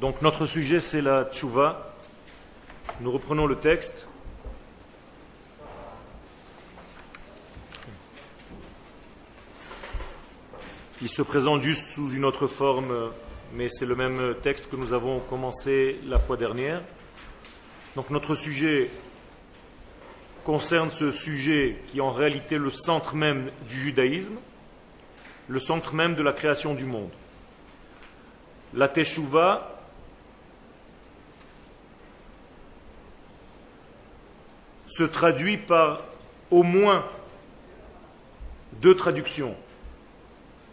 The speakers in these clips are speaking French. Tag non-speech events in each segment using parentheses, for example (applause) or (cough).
Donc notre sujet c'est la tchouva. Nous reprenons le texte. Il se présente juste sous une autre forme, mais c'est le même texte que nous avons commencé la fois dernière. Donc notre sujet concerne ce sujet qui est en réalité le centre même du judaïsme, le centre même de la création du monde. La Teshuvah se traduit par au moins deux traductions.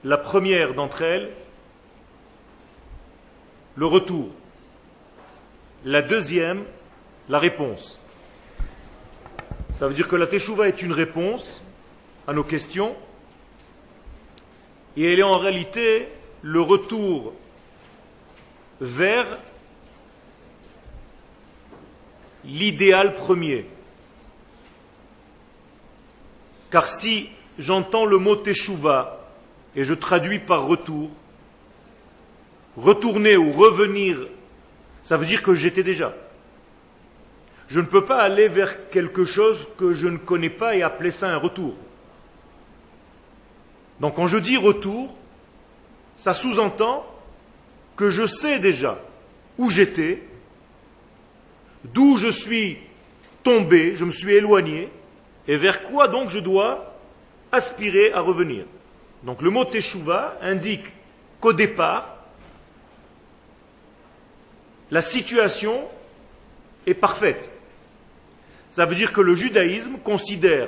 La première d'entre elles, le retour. La deuxième, la réponse. Ça veut dire que la Teshuvah est une réponse à nos questions et elle est en réalité le retour vers l'idéal premier. Car si j'entends le mot teshuva et je traduis par retour, retourner ou revenir, ça veut dire que j'étais déjà. Je ne peux pas aller vers quelque chose que je ne connais pas et appeler ça un retour. Donc quand je dis retour, ça sous-entend que je sais déjà où j'étais, d'où je suis tombé, je me suis éloigné, et vers quoi donc je dois aspirer à revenir? Donc le mot teshuva indique qu'au départ, la situation est parfaite. Ça veut dire que le judaïsme considère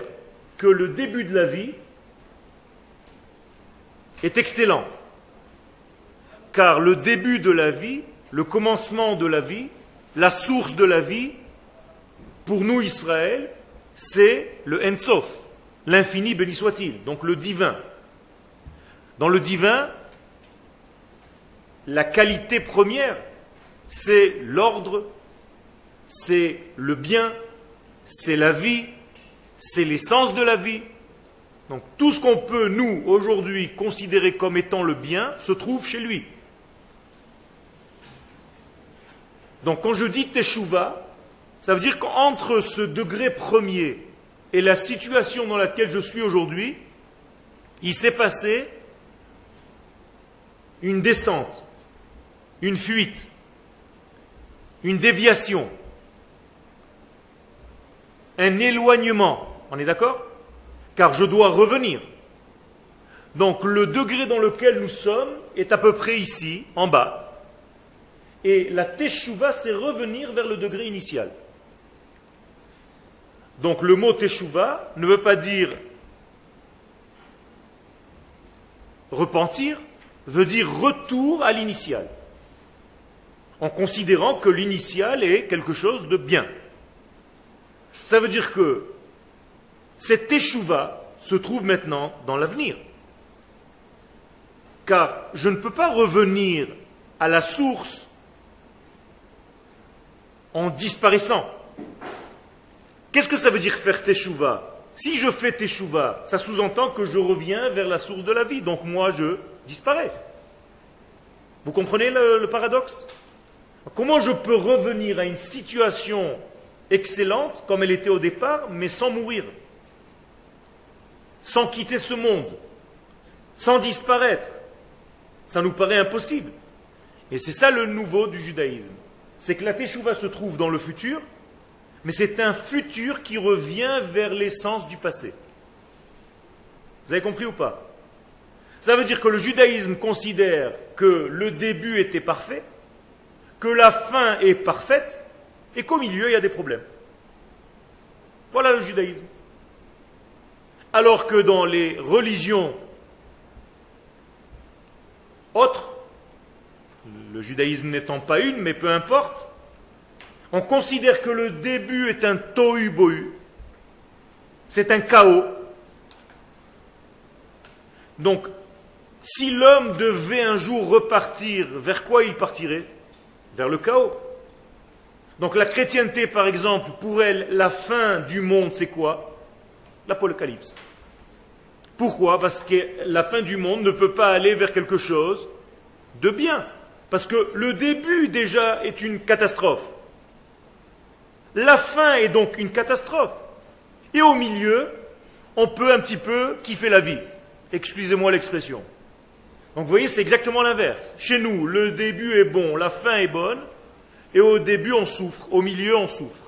que le début de la vie est excellent. Car le début de la vie, le commencement de la vie, la source de la vie, pour nous Israël, c'est le Ensof, l'infini béni soit-il, donc le divin. Dans le divin, la qualité première, c'est l'ordre, c'est le bien, c'est la vie, c'est l'essence de la vie. Donc tout ce qu'on peut, nous, aujourd'hui, considérer comme étant le bien, se trouve chez lui. Donc quand je dis teshuva, ça veut dire qu'entre ce degré premier et la situation dans laquelle je suis aujourd'hui, il s'est passé une descente, une fuite, une déviation, un éloignement. On est d'accord? Car je dois revenir. Donc le degré dans lequel nous sommes est à peu près ici, en bas. Et la teshuva, c'est revenir vers le degré initial. Donc le mot teshuva ne veut pas dire repentir, veut dire retour à l'initial, en considérant que l'initial est quelque chose de bien. Ça veut dire que cette teshuva se trouve maintenant dans l'avenir. Car je ne peux pas revenir à la source en disparaissant. Qu'est-ce que ça veut dire faire teshuva? Si je fais teshuva, ça sous-entend que je reviens vers la source de la vie. Donc moi, je disparais. Vous comprenez le, paradoxe? Comment je peux revenir à une situation excellente comme elle était au départ, mais sans mourir, sans quitter ce monde, sans disparaître? Ça nous paraît impossible. Et c'est ça le nouveau du judaïsme. C'est que la teshuva se trouve dans le futur, mais c'est un futur qui revient vers l'essence du passé. Vous avez compris ou pas? Ça veut dire que le judaïsme considère que le début était parfait, que la fin est parfaite, et qu'au milieu, il y a des problèmes. Voilà le judaïsme. Alors que dans les religions autres, le judaïsme n'étant pas une, mais peu importe, on considère que le début est un tohu-bohu, c'est un chaos. Donc, si l'homme devait un jour repartir, vers quoi il partirait? Vers le chaos. Donc la chrétienté, par exemple, pour elle, la fin du monde, c'est quoi? L'apocalypse. Pourquoi? Parce que la fin du monde ne peut pas aller vers quelque chose de bien. Parce que le début déjà est une catastrophe. La fin est donc une catastrophe. Et au milieu, on peut un petit peu kiffer la vie. Excusez-moi l'expression. Donc vous voyez, c'est exactement l'inverse. Chez nous, le début est bon, la fin est bonne, et au début on souffre, au milieu on souffre.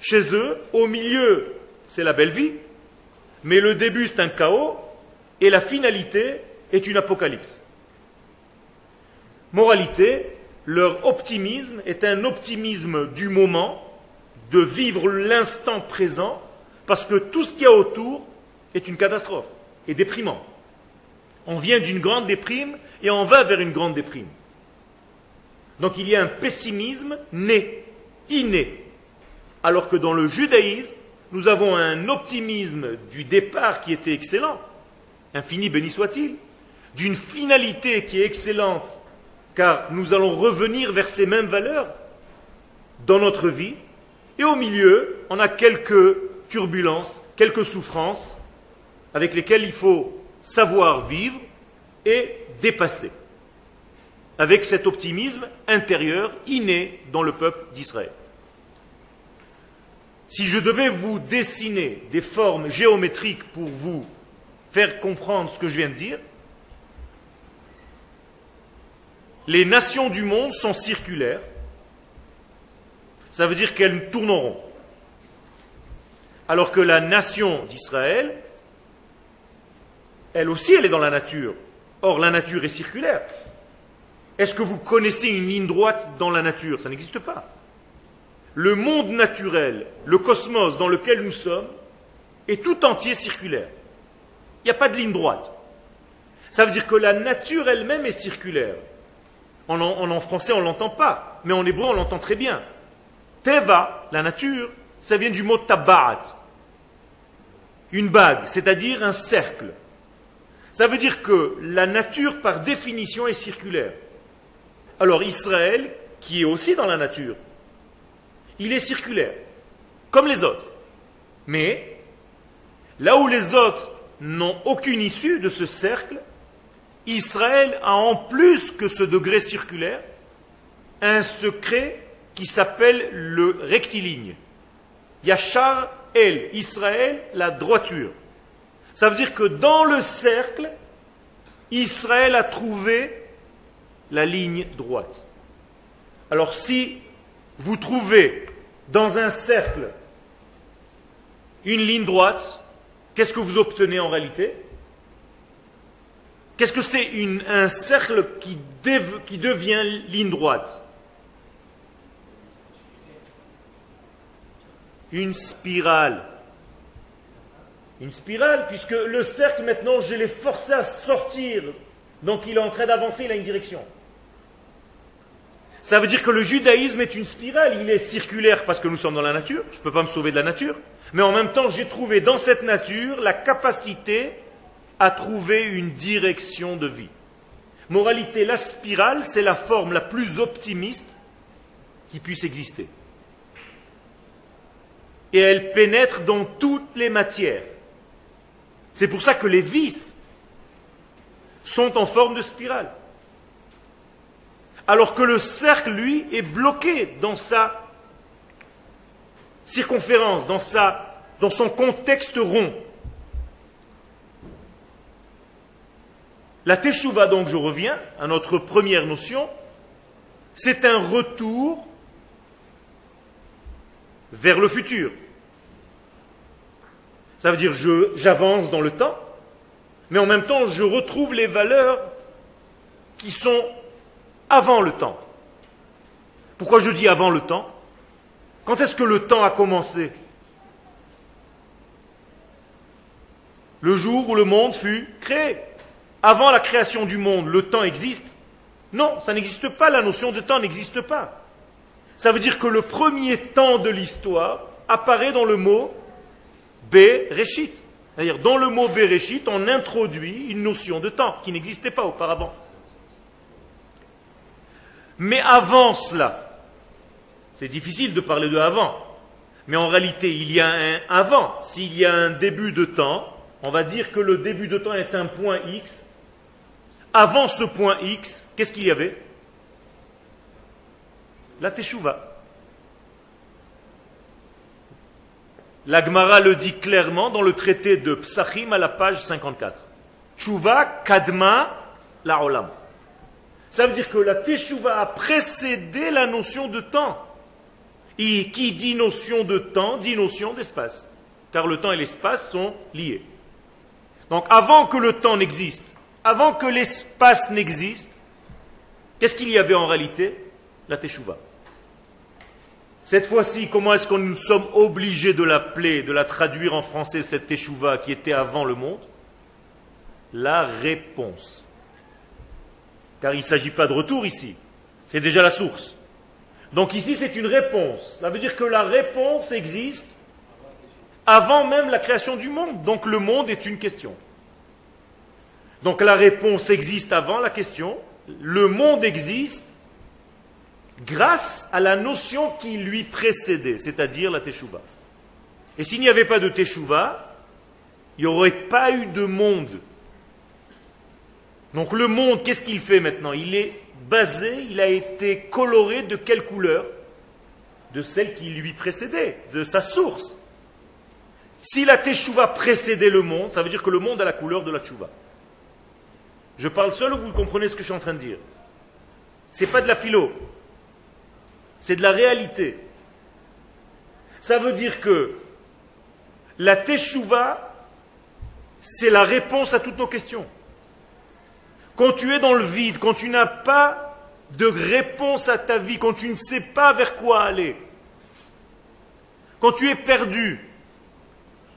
Chez eux, au milieu, c'est la belle vie, mais le début c'est un chaos, et la finalité est une apocalypse. Moralité, leur optimisme est un optimisme du moment, de vivre l'instant présent, parce que tout ce qu'il y a autour est une catastrophe et déprimant. On vient d'une grande déprime et on va vers une grande déprime. Donc il y a un pessimisme né, inné. Alors que dans le judaïsme, nous avons un optimisme du départ qui était excellent, infini béni soit-il, d'une finalité qui est excellente, car nous allons revenir vers ces mêmes valeurs dans notre vie, et au milieu, on a quelques turbulences, quelques souffrances avec lesquelles il faut savoir vivre et dépasser, avec cet optimisme intérieur inné dans le peuple d'Israël. Si je devais vous dessiner des formes géométriques pour vous faire comprendre ce que je viens de dire, les nations du monde sont circulaires, ça veut dire qu'elles tourneront. Alors que la nation d'Israël elle aussi, elle est dans la nature. Or, la nature est circulaire. Est-ce que vous connaissez une ligne droite dans la nature? Ça n'existe pas. Le monde naturel, le cosmos dans lequel nous sommes, est tout entier circulaire. Il n'y a pas de ligne droite. Ça veut dire que la nature elle-même est circulaire. En, français, on ne l'entend pas, mais en hébreu, on l'entend très bien. Teva, la nature, ça vient du mot tabat. Une bague, c'est-à-dire un cercle. Ça veut dire que la nature, par définition, est circulaire. Alors Israël, qui est aussi dans la nature, il est circulaire, comme les autres. Mais là où les autres n'ont aucune issue de ce cercle, Israël a en plus que ce degré circulaire un secret qui s'appelle le rectiligne. Yachar El, Israël, la droiture. Ça veut dire que dans le cercle, Israël a trouvé la ligne droite. Alors si vous trouvez dans un cercle une ligne droite, qu'est-ce que vous obtenez en réalité? Qu'est-ce que c'est un cercle qui, devient ligne droite? Une spirale. Une spirale, puisque le cercle, maintenant, je l'ai forcé à sortir. Donc il est en train d'avancer, il a une direction. Ça veut dire que le judaïsme est une spirale, il est circulaire parce que nous sommes dans la nature, je ne peux pas me sauver de la nature, mais en même temps j'ai trouvé dans cette nature la capacité à trouver une direction de vie. Moralité, la spirale, c'est la forme la plus optimiste qui puisse exister. Et elle pénètre dans toutes les matières. C'est pour ça que les vices sont en forme de spirale. Alors que le cercle, lui, est bloqué dans sa circonférence, dans, sa, dans son contexte rond. La teshuva, donc je reviens à notre première notion, c'est un retour vers le futur. Ça veut dire j'avance dans le temps, mais en même temps je retrouve les valeurs qui sont avant le temps. Pourquoi je dis avant le temps? Quand est-ce que le temps a commencé? Le jour où le monde fut créé. Avant la création du monde, le temps existe Non, ça n'existe pas, la notion de temps n'existe pas. Ça veut dire que le premier temps de l'histoire apparaît dans le mot Bereshit. C'est-à-dire, dans le mot Bereshit, on introduit une notion de temps qui n'existait pas auparavant. Mais avant cela, c'est difficile de parler de avant, mais en réalité, il y a un avant. S'il y a un début de temps, on va dire que le début de temps est un point X. avant ce point X, qu'est-ce qu'il y avait? La Teshuvah. L'Agmara le dit clairement dans le traité de Psachim à la page 54. Tchouva kadma la olam. Ça veut dire que la Teshuvah a précédé la notion de temps. Et qui dit notion de temps dit notion d'espace. Car le temps et l'espace sont liés. Donc avant que le temps n'existe, avant que l'espace n'existe, qu'est-ce qu'il y avait en réalité? La Teshuvah. Cette fois-ci, comment est-ce que nous sommes obligés de l'appeler, de la traduire en français, cette Teshuvah qui était avant le monde? La réponse. Car il ne s'agit pas de retour ici, c'est déjà la source. Donc ici, c'est une réponse. Ça veut dire que la réponse existe avant même la création du monde. Donc le monde est une question. Donc la réponse existe avant la question. Le monde existe grâce à la notion qui lui précédait, c'est-à-dire la Teshuvah. Et s'il n'y avait pas de Teshuvah, il n'y aurait pas eu de monde. Donc le monde, qu'est-ce qu'il fait maintenant? Il est basé, il a été coloré de quelle couleur? De celle qui lui précédait, de sa source. Si la Teshuvah précédait le monde, ça veut dire que le monde a la couleur de la Teshuvah. Je parle seul ou vous comprenez ce que je suis en train de dire? Ce n'est pas de la philo, c'est de la réalité. Ça veut dire que la Teshuvah, c'est la réponse à toutes nos questions. Quand tu es dans le vide, quand tu n'as pas de réponse à ta vie, quand tu ne sais pas vers quoi aller, quand tu es perdu,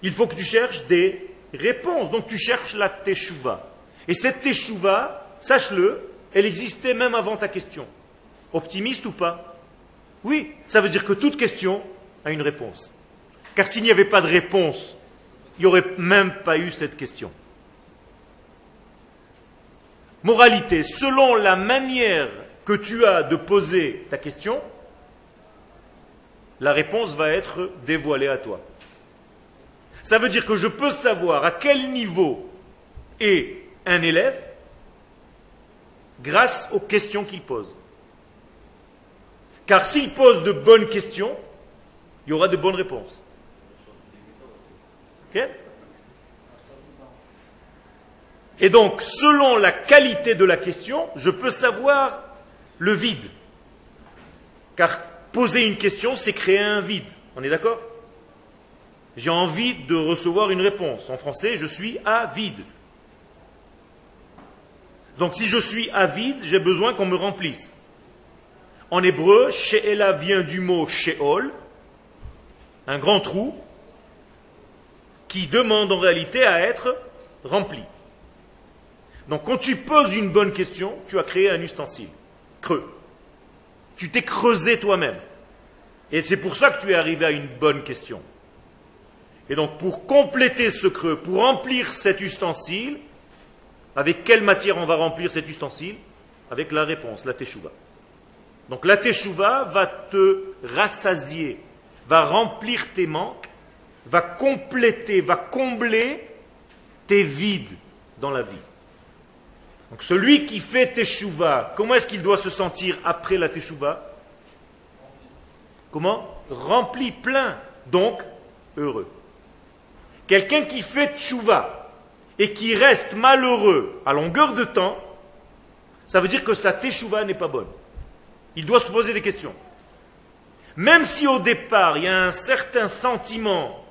il faut que tu cherches des réponses. Donc tu cherches la Teshuvah. Et cette Teshuvah, sache-le, elle existait même avant ta question. Optimiste ou pas? Oui, ça veut dire que toute question a une réponse. Car s'il n'y avait pas de réponse, il n'y aurait même pas eu cette question. Moralité, selon la manière que tu as de poser ta question, la réponse va être dévoilée à toi. Ça veut dire que je peux savoir à quel niveau est un élève grâce aux questions qu'il pose. Car s'il pose de bonnes questions, il y aura de bonnes réponses. Et donc, selon la qualité de la question, je peux savoir le vide. Car poser une question, c'est créer un vide. On est d'accord? J'ai envie de recevoir une réponse. En français, je suis avide. Donc si je suis avide, j'ai besoin qu'on me remplisse. En hébreu, She'ela vient du mot Sheol, un grand trou, qui demande en réalité à être rempli. Donc quand tu poses une bonne question, tu as créé un ustensile, creux. Tu t'es creusé toi-même. Et c'est pour ça que tu es arrivé à une bonne question. Et donc pour compléter ce creux, pour remplir cet ustensile, avec quelle matière on va remplir cet ustensile? Avec la réponse, la teshuva. Donc la teshuva va te rassasier, va remplir tes manques, va compléter, va combler tes vides dans la vie. Donc celui qui fait teshuva, comment est-ce qu'il doit se sentir après la teshuva? Comment? Rempli, plein, donc heureux. Quelqu'un qui fait teshuva et qui reste malheureux à longueur de temps, ça veut dire que sa teshuva n'est pas bonne. Il doit se poser des questions. Même si au départ, il y a un certain sentiment,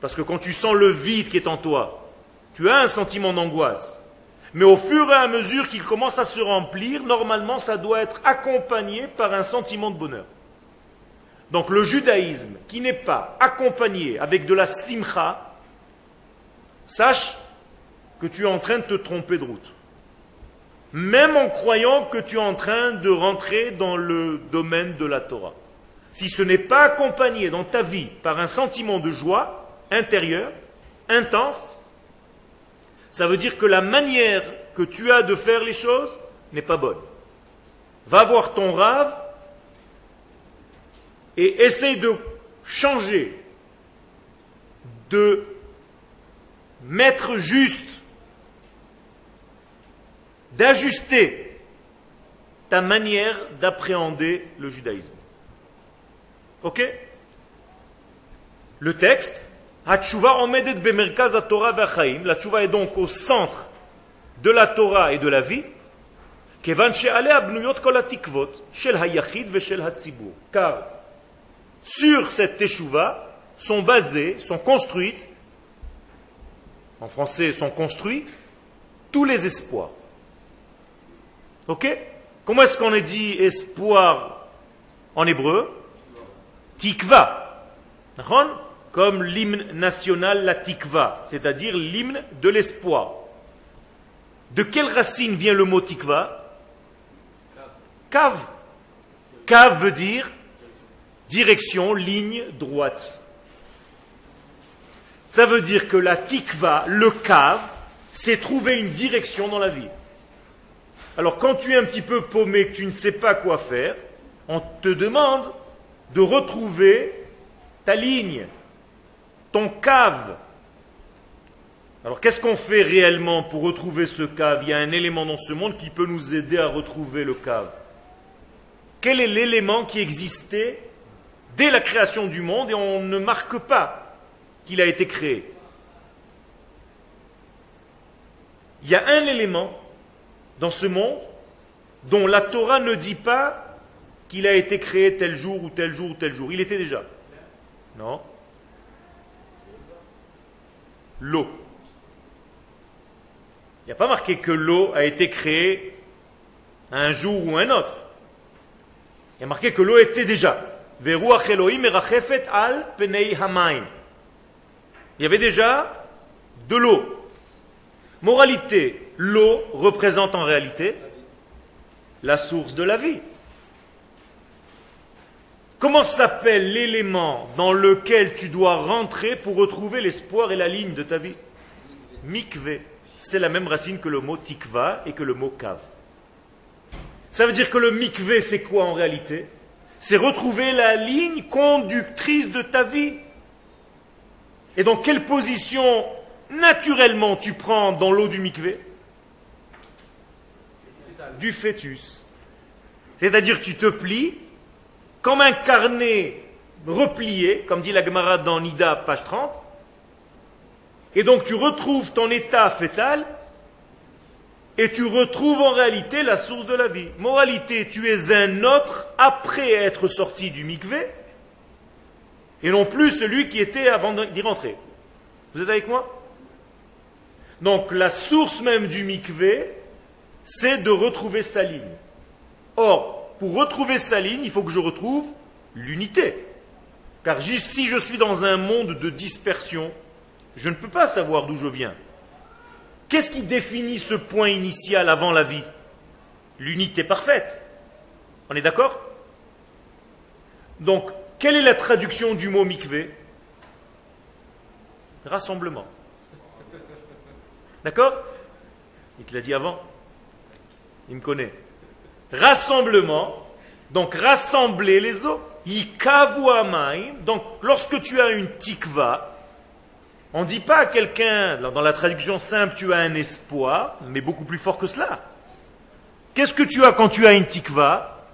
parce que quand tu sens le vide qui est en toi, tu as un sentiment d'angoisse. Mais au fur et à mesure qu'il commence à se remplir, normalement, ça doit être accompagné par un sentiment de bonheur. Donc le judaïsme qui n'est pas accompagné avec de la simcha, sache que tu es en train de te tromper de route même en croyant que tu es en train de rentrer dans le domaine de la Torah. Si ce n'est pas accompagné dans ta vie par un sentiment de joie intérieure, intense, ça veut dire que la manière que tu as de faire les choses n'est pas bonne. Va voir ton rave et essaye de changer, de mettre juste d'ajuster ta manière d'appréhender le judaïsme. Ok? Le texte. La tchouva est donc au centre de la Torah et de la vie. Car sur cette teshuva sont basées, sont construites, en français sont construits, tous les espoirs. Comment est-ce qu'on dit espoir en hébreu? Tikva. Comme l'hymne national, la tikva, c'est-à-dire l'hymne de l'espoir. De quelle racine vient le mot tikva? Kav. Kav veut dire direction, ligne droite. Ça veut dire que la tikva, le kav, c'est trouver une direction dans la vie. Alors quand tu es un petit peu paumé, que tu ne sais pas quoi faire, on te demande de retrouver ta ligne, ton cave. Alors qu'est-ce qu'on fait réellement pour retrouver ce cave? Il y a un élément dans ce monde qui peut nous aider à retrouver le cave. Quel est l'élément qui existait dès la création du monde et on ne marque pas qu'il a été créé? Il y a un élément dans ce monde dont la Torah ne dit pas qu'il a été créé tel jour ou tel jour ou tel jour. Il était déjà. Non. L'eau. Il n'y a pas marqué que l'eau a été créée un jour ou un autre. Il y a marqué que l'eau était déjà. Il y avait déjà de l'eau. Moralité, l'eau représente en réalité la source de la vie. Comment s'appelle l'élément dans lequel tu dois rentrer pour retrouver l'espoir et la ligne de ta vie? Mikve. C'est la même racine que le mot tikva et que le mot kav. Ça veut dire que le mikve, c'est quoi en réalité? C'est retrouver la ligne conductrice de ta vie. Et dans quelle position naturellement tu prends dans l'eau du mikvé? Du fœtus. C'est-à-dire tu te plies comme un carnet replié, comme dit la Gemara dans Nida, page 30, et donc tu retrouves ton état fœtal et tu retrouves en réalité la source de la vie. Moralité, tu es un autre après être sorti du mikvé et non plus celui qui était avant d'y rentrer. Vous êtes avec moi? Donc la source même du mikvé, c'est de retrouver sa ligne. Or, pour retrouver sa ligne, il faut que je retrouve l'unité. Car si je suis dans un monde de dispersion, je ne peux pas savoir d'où je viens. Qu'est-ce qui définit ce point initial avant la vie? L'unité parfaite. On est d'accord? Donc, quelle est la traduction du mot mikvé? Rassemblement. D'accord? Il te l'a dit avant. Il me connaît. Rassemblement, donc rassembler les eaux. Donc, lorsque tu as une tikva, on ne dit pas à quelqu'un, dans la traduction simple, tu as un espoir, mais beaucoup plus fort que cela. Qu'est-ce que tu as quand tu as une tikva?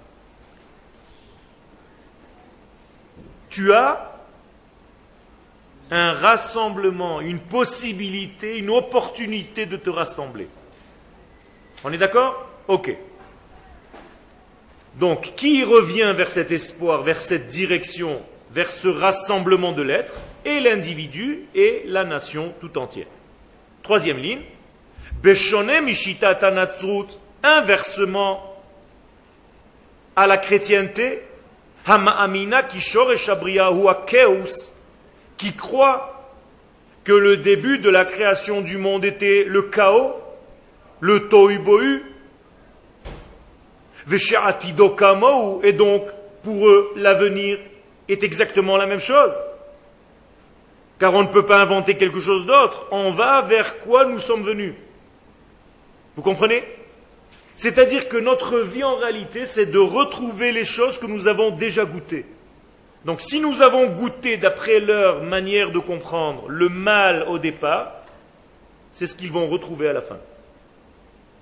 Tu as un rassemblement, une possibilité, une opportunité de te rassembler. On est d'accord? Ok. Donc, qui revient vers cet espoir, vers cette direction, vers ce rassemblement de l'être Et l'individu et la nation tout entière. Troisième ligne. Beshone mishita tanatsrut, inversement à la chrétienté, hama'amina shabriyahu keus, qui croit que le début de la création du monde était le chaos, le tohu et donc pour eux l'avenir est exactement la même chose. Car on ne peut pas inventer quelque chose d'autre, on va vers quoi nous sommes venus. Vous comprenez? C'est-à-dire que notre vie en réalité, c'est de retrouver les choses que nous avons déjà goûtées. Donc si nous avons goûté, d'après leur manière de comprendre, le mal au départ, c'est ce qu'ils vont retrouver à la fin.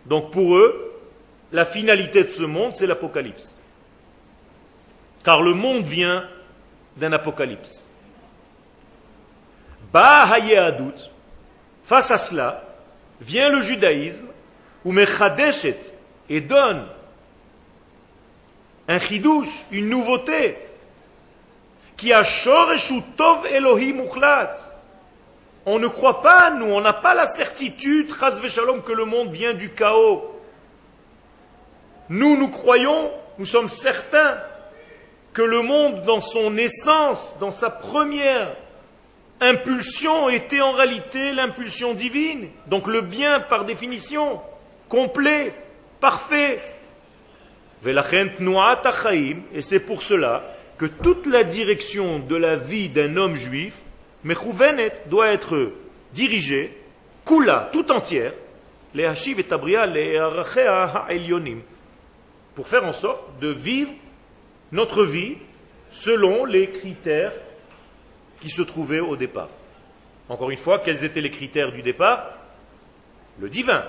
Donc pour eux, la finalité de ce monde, c'est l'apocalypse. Car le monde vient d'un apocalypse. Bahayadut, face à cela, vient le judaïsme, où Mechadeshet et donne un chidouche, une nouveauté, qui a Shoreshu Tov Elohim Uchlat. On ne croit pas, nous, on n'a pas la certitude, Shalom, que le monde vient du chaos. Nous, nous croyons, nous sommes certains que le monde, dans son essence, dans sa première impulsion, était en réalité l'impulsion divine. Donc le bien, par définition, complet, parfait. Et c'est pour cela que toute la direction de la vie d'un homme juif, doit être dirigée, kula, tout entière, les hashiv et tabria, les pour faire en sorte de vivre notre vie selon les critères qui se trouvaient au départ. Encore une fois, quels étaient les critères du départ? Le divin.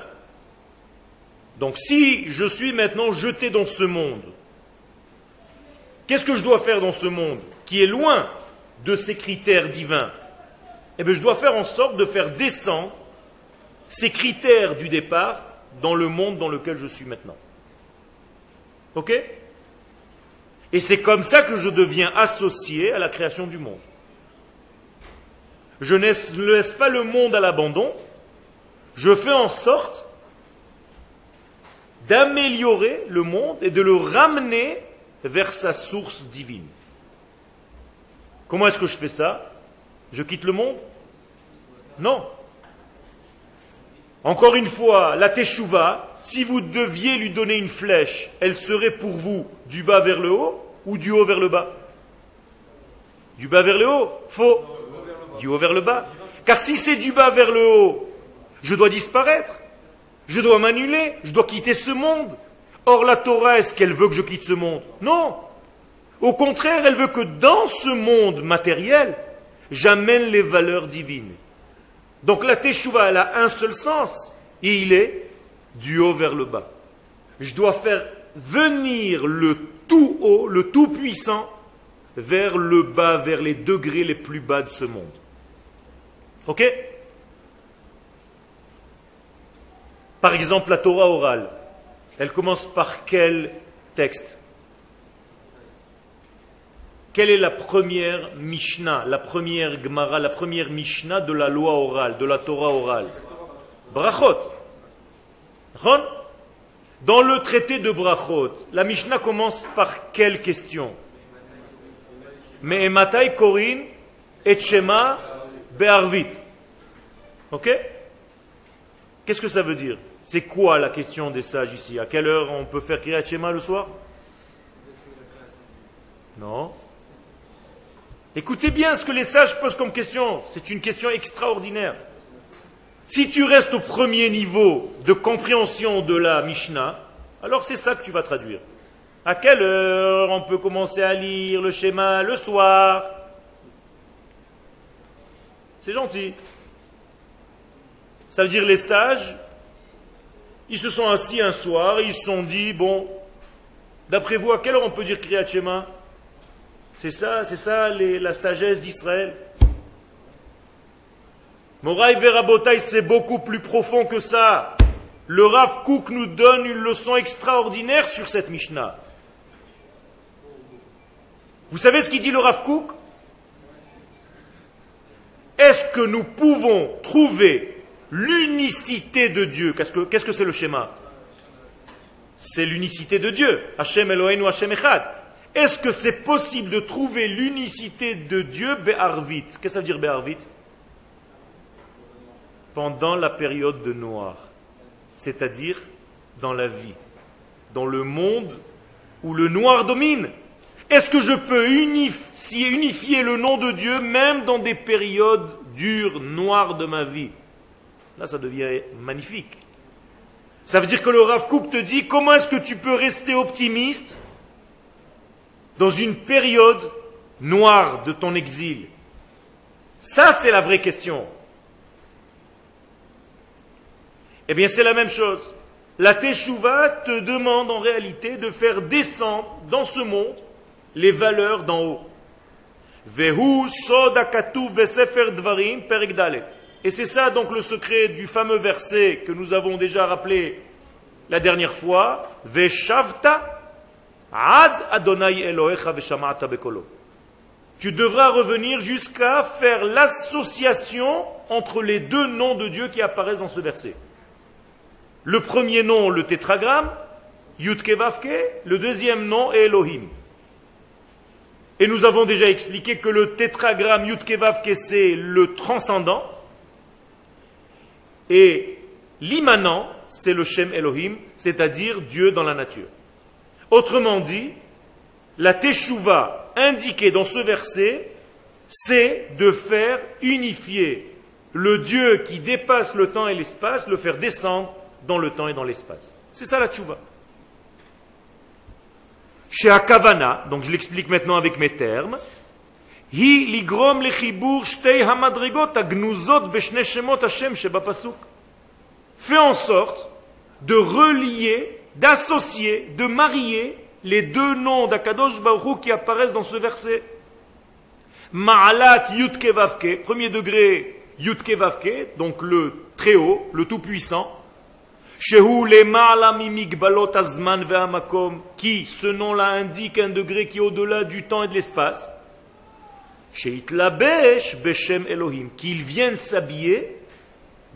Donc si je suis maintenant jeté dans ce monde, qu'est-ce que je dois faire dans ce monde qui est loin de ces critères divins? Eh bien, je dois faire en sorte de faire descendre ces critères du départ dans le monde dans lequel je suis maintenant. Ok? Et c'est comme ça que je deviens associé à la création du monde. Je ne laisse pas le monde à l'abandon, je fais en sorte d'améliorer le monde et de le ramener vers sa source divine. Comment est-ce que je fais ça? Je quitte le monde? Non. Encore une fois, la teshuva, si vous deviez lui donner une flèche, elle serait pour vous du bas vers le haut ou du haut vers le bas? Du bas vers le haut Faux. Du haut vers le bas. Car si c'est du bas vers le haut, je dois disparaître. Je dois m'annuler. Je dois quitter ce monde. Or, la Torah, est-ce qu'elle veut que je quitte ce monde? Non. Au contraire, elle veut que dans ce monde matériel, j'amène les valeurs divines. Donc la Teshuvah, elle a un seul sens, et il est du haut vers le bas. Je dois faire venir le tout haut, le tout puissant, vers le bas, vers les degrés les plus bas de ce monde. Ok? Par exemple, la Torah orale, elle commence par quel texte? Quelle est la première Mishnah, la première Gemara, la première Mishnah de la loi orale, de la Torah orale? Brachot. Dans le traité de Brachot, la Mishnah commence par quelle question? Me'ematai korin et shema be'arvit. Ok? Qu'est-ce que ça veut dire? C'est quoi la question des sages ici? À quelle heure on peut faire Kriyat Shema le soir? Non. Écoutez bien ce que les sages posent comme question. C'est une question extraordinaire. Si tu restes au premier niveau de compréhension de la Mishnah, alors c'est ça que tu vas traduire. À quelle heure on peut commencer à lire le schéma le soir? C'est gentil. Ça veut dire les sages, ils se sont assis un soir et ils se sont dit, bon, d'après vous, à quelle heure on peut dire Kriyat Shema? C'est ça, c'est ça la sagesse d'Israël? Moraï Verabotai, c'est beaucoup plus profond que ça. Le Rav Kook nous donne une leçon extraordinaire sur cette Mishnah. Vous savez ce qu'il dit le Rav Kook? Est-ce que nous pouvons trouver l'unicité de Dieu? Qu'est-ce que c'est le schéma? C'est l'unicité de Dieu. Hashem Eloheinu Hashem Echad. Est-ce que c'est possible de trouver l'unicité de Dieu Be'arvit? Qu'est-ce que ça veut dire Be'arvit? Pendant la période de noir, c'est-à-dire dans la vie, dans le monde où le noir domine. Est-ce que je peux unifier, unifier le nom de Dieu même dans des périodes dures, noires de ma vie? Là, ça devient magnifique. Ça veut dire que le Rav Kook te dit comment est-ce que tu peux rester optimiste dans une période noire de ton exil? Ça, c'est la vraie question. Eh bien, c'est la même chose. La Teshuvah te demande en réalité de faire descendre dans ce monde les valeurs d'en haut. Vehu dvarim Et c'est ça donc le secret du fameux verset que nous avons déjà rappelé la dernière fois. Veshavta ad Adonai Elohecha veshamata bekolo. Tu devras revenir jusqu'à faire l'association entre les deux noms de Dieu qui apparaissent dans ce verset. Le premier nom, le tétragramme, Yudkevavke, le deuxième nom est Elohim. Et nous avons déjà expliqué que le tétragramme Yudkevavke, c'est le transcendant, et l'immanent, c'est le Shem Elohim, c'est-à-dire Dieu dans la nature. Autrement dit, la Teshuvah indiquée dans ce verset, c'est de faire unifier le Dieu qui dépasse le temps et l'espace, le faire descendre dans le temps et dans l'espace. C'est ça la Teshuvah. Chez Akavana, donc je l'explique maintenant avec mes termes, hi ligrom shtei hamadrigot agnuzot beshne shemot Hashem Fais en sorte de relier, d'associer, de marier les deux noms d'Akadosh Baruch qui apparaissent dans ce verset. Ma'alat Yutke Vavke, premier degré Yutke Vavke, donc le très haut, le tout puissant. Qui, ce nom-là, indique un degré qui est au-delà du temps et de l'espace. Elohim, qu'ils viennent s'habiller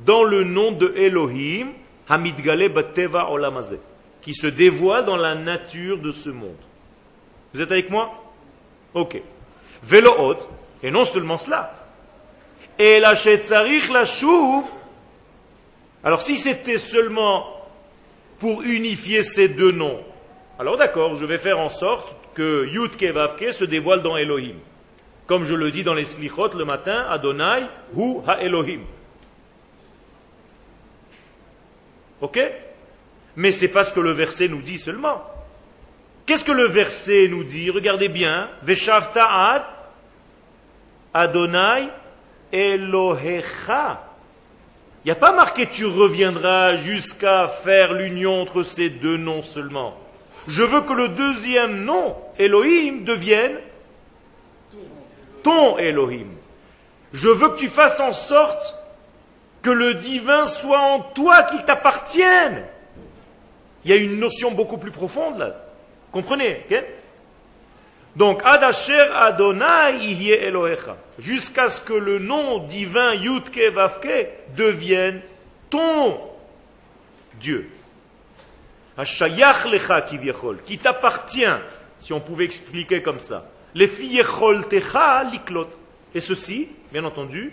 dans le nom de Elohim, Hamidgale bateva olamazeh qui se dévoile dans la nature de ce monde. Vous êtes avec moi? Ok. Haute, et non seulement cela. Et la la chouve. Alors si c'était seulement pour unifier ces deux noms, alors d'accord, je vais faire en sorte que Yud Vavke se dévoile dans Elohim. Comme je le dis dans les Slichot le matin, Adonai Hu Ha Elohim. Ok? Mais c'est pas ce que le verset nous dit seulement. Qu'est-ce que le verset nous dit? Regardez bien. Veshavta'at Adonai Elohecha. Il n'y a pas marqué tu reviendras jusqu'à faire l'union entre ces deux noms seulement. Je veux que le deuxième nom, Elohim, devienne ton Elohim. Je veux que tu fasses en sorte que le divin soit en toi, qu'il t'appartienne. Il y a une notion beaucoup plus profonde là. Comprenez Donc, Adasher Adonai Elohecha. Jusqu'à ce que le nom divin Yudke Vavke devienne ton Dieu. Hashayach Lecha Kivyechol. Qui t'appartient, si on pouvait expliquer comme ça. Les Fiyechol Techa Liklot. Et ceci, bien entendu,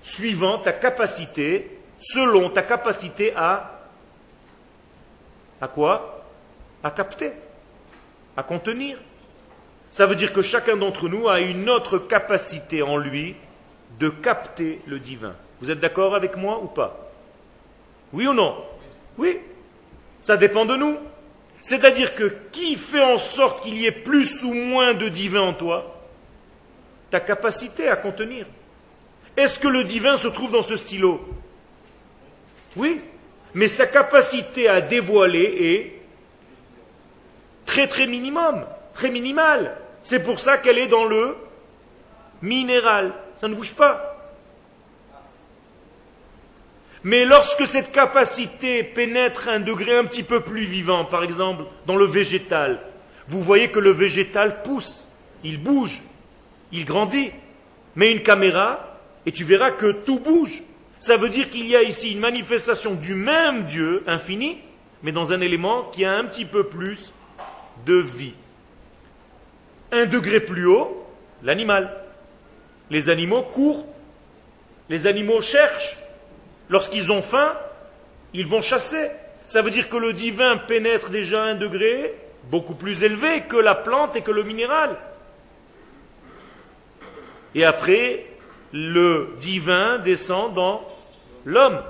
suivant ta capacité, selon ta capacité à à quoi? À capter, à contenir. Ça veut dire que chacun d'entre nous a une autre capacité en lui de capter le divin. Vous êtes d'accord avec moi ou pas? Oui ou non? Oui. Ça dépend de nous. C'est-à-dire que qui fait en sorte qu'il y ait plus ou moins de divin en toi? Ta capacité à contenir. Est-ce que le divin se trouve dans ce stylo? Oui mais sa capacité à dévoiler est très très minimum, très minimale. C'est pour ça qu'elle est dans le minéral. Ça ne bouge pas. Mais lorsque cette capacité pénètre un degré un petit peu plus vivant, par exemple dans le végétal, vous voyez que le végétal pousse, il bouge, il grandit. Mets une caméra et tu verras que tout bouge. Ça veut dire qu'il y a ici une manifestation du même Dieu infini, mais dans un élément qui a un petit peu plus de vie. Un degré plus haut, l'animal. Les animaux courent, les animaux cherchent. Lorsqu'ils ont faim, ils vont chasser. Ça veut dire que le divin pénètre déjà un degré beaucoup plus élevé que la plante et que le minéral. Et après, le divin descend dans l'homme.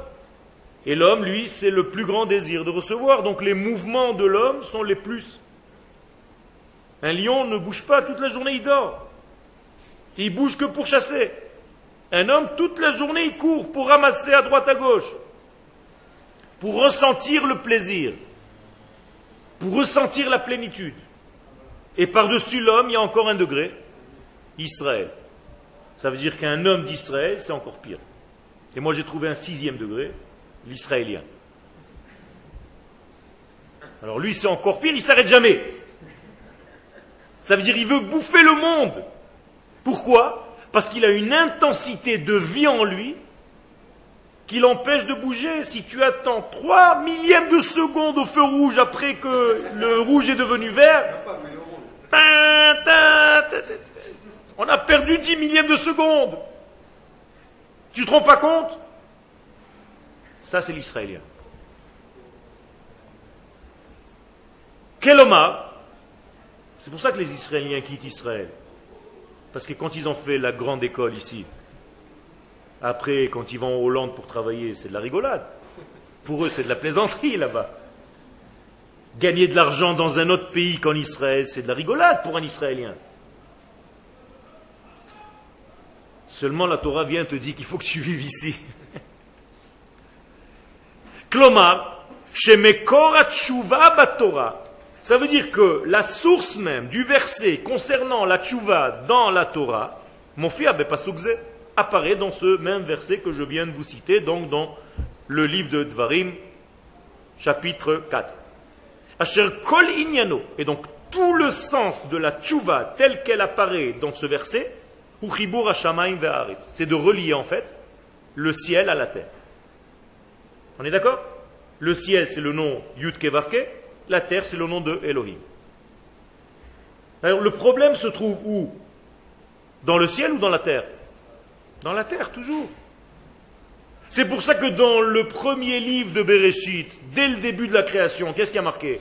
Et l'homme, lui, c'est le plus grand désir de recevoir. Donc les mouvements de l'homme sont les plus. Un lion ne bouge pas toute la journée, il dort. Il bouge que pour chasser. Un homme, toute la journée, il court pour ramasser à droite à gauche. pour ressentir le plaisir, pour ressentir la plénitude. Et par-dessus l'homme, il y a encore un degré, Israël. Ça veut dire qu'un homme d'Israël, c'est encore pire. Et moi, j'ai trouvé un sixième degré, l'israélien. Alors lui, c'est encore pire, il s'arrête jamais. Ça veut dire qu'il veut bouffer le monde. Pourquoi? Parce qu'il a une intensité de vie en lui qui l'empêche de bouger. Si tu attends 3 millièmes de seconde au feu rouge après que le rouge est devenu vert, on a perdu 10 millièmes de seconde. Tu te rends pas compte? Ça, c'est l'Israélien. Quel homme C'est pour ça que les Israéliens quittent Israël. Parce que quand ils ont fait la grande école ici, après, quand ils vont en Hollande pour travailler, c'est de la rigolade. Pour eux, c'est de la plaisanterie là-bas. Gagner de l'argent dans un autre pays qu'en Israël, c'est de la rigolade pour un Israélien. Seulement la Torah vient te dire qu'il faut que tu vives ici. (laughs) Ça veut dire que la source même du verset concernant la tchouva dans la Torah, mon fils apparaît dans ce même verset que je viens de vous citer, donc dans le livre de Dvarim, chapitre 4. Asher kol inyano, et donc tout le sens de la tchouva tel qu'elle apparaît dans ce verset, c'est de relier en fait le ciel à la terre. On est d'accord? Le ciel c'est le nom Yud Kevavke, la terre c'est le nom de Elohim. Alors le problème se trouve où? Dans le ciel ou dans la terre? Dans la terre, toujours. C'est pour ça que dans le premier livre de Bereshit, dès le début de la création, qu'est-ce qui a marqué?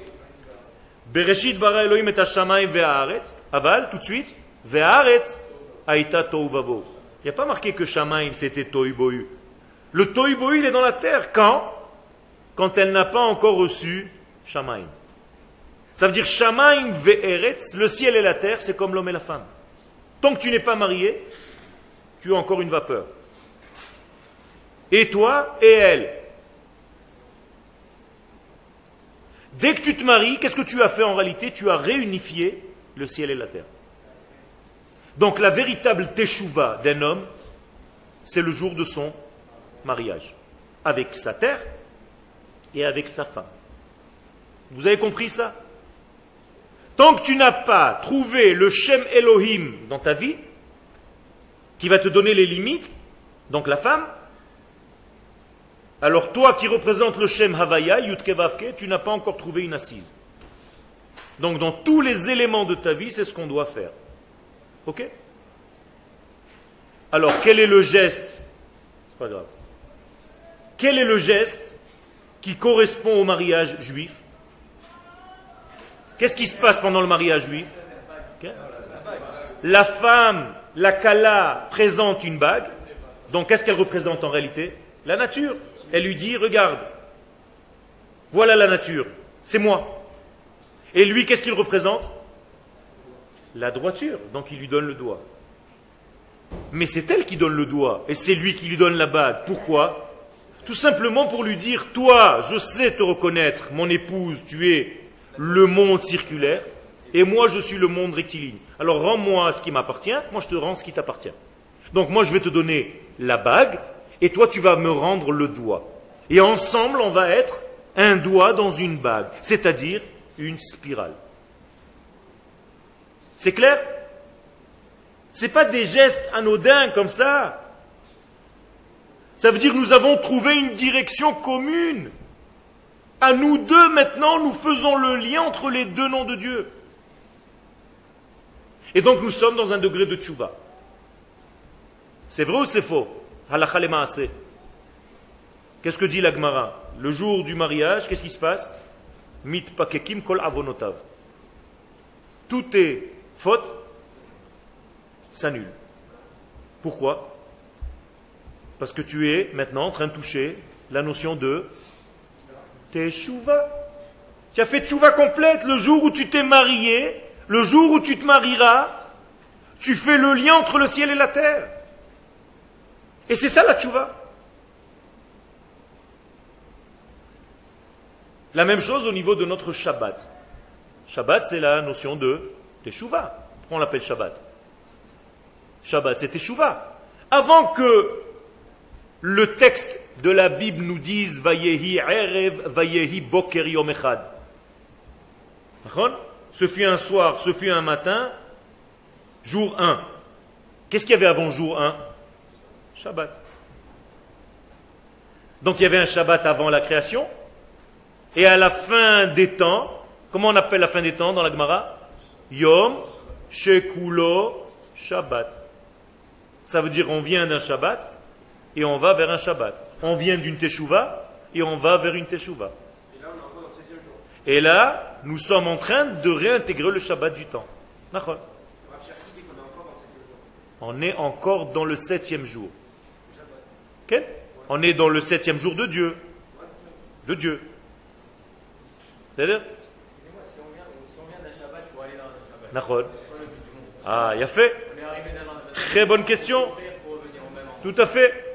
Bereshit bara Elohim et ve'aretz, aval, tout de suite, ve'aretz aita tohu Il n'y a pas marqué que Shamaim c'était tohu. Le tohu il est dans la terre. Quand? Quand elle n'a pas encore reçu Shamaim. Ça veut dire Shamaim ve'eretz, le ciel et la terre, c'est comme l'homme et la femme. Tant que tu n'es pas marié, tu as encore une vapeur. Et toi et elle. Dès que tu te maries, qu'est-ce que tu as fait en réalité? Tu as réunifié le ciel et la terre. Donc la véritable teshuva d'un homme, c'est le jour de son mariage, avec sa terre et avec sa femme. Vous avez compris ça? Tant que tu n'as pas trouvé le Shem Elohim dans ta vie, qui va te donner les limites, donc la femme, alors toi qui représentes le Shem Havaya, Yutkevavke, tu n'as pas encore trouvé une assise. Donc dans tous les éléments de ta vie, c'est ce qu'on doit faire. Ok? Alors quel est le geste? C'est pas grave. Quel est le geste qui correspond au mariage juif? Qu'est-ce qui se passe pendant le mariage juif La femme la Kala présente une bague. Donc qu'est-ce qu'elle représente en réalité La nature. Elle lui dit, regarde, voilà la nature, c'est moi. Et lui, qu'est-ce qu'il représente La droiture. Donc il lui donne le doigt. Mais c'est elle qui donne le doigt, et c'est lui qui lui donne la bague. Pourquoi Tout simplement pour lui dire, toi, je sais te reconnaître, mon épouse, tu es le monde circulaire, et moi je suis le monde rectiligne. Alors rends-moi ce qui m'appartient, moi je te rends ce qui t'appartient. Donc moi je vais te donner la bague, et toi tu vas me rendre le doigt. Et ensemble on va être un doigt dans une bague, c'est-à-dire une spirale. C'est clair? Ce n'est pas des gestes anodins comme ça. Ça veut dire que nous avons trouvé une direction commune. À nous deux maintenant, nous faisons le lien entre les deux noms de Dieu. Et donc nous sommes dans un degré de tchouva. C'est vrai ou c'est faux? Qu'est-ce que dit l'Agmara Le jour du mariage, qu'est-ce qui se passe? Mit pakekim kol avonotav. Tout est faute s'annule. Pourquoi? Parce que tu es maintenant en train de toucher la notion de teshuva. Tu as fait tchouva complète le jour où tu t'es marié le jour où tu te marieras, tu fais le lien entre le ciel et la terre. Et c'est ça la tchouva. La même chose au niveau de notre Shabbat. Shabbat, c'est la notion de Teshuvah. Pourquoi on l'appelle Shabbat? Shabbat, c'est Teshuvah. Avant que le texte de la Bible nous dise Vayehi Erev, Vayehi Boker Yom Echad. Ce fut un soir, ce fut un matin, jour 1. Qu'est-ce qu'il y avait avant jour 1 Shabbat. Donc il y avait un Shabbat avant la création, et à la fin des temps, comment on appelle la fin des temps dans la Gemara? Yom Shekulo Shabbat. Ça veut dire on vient d'un Shabbat et on va vers un Shabbat. On vient d'une Teshuvah et on va vers une Teshuvah. Et là, nous sommes en train de réintégrer le Shabbat du temps. On est encore dans le septième jour. On est dans le septième jour de Dieu. De Dieu. C'est-à-dire? Ah, il a fait. Très bonne question. Tout à fait.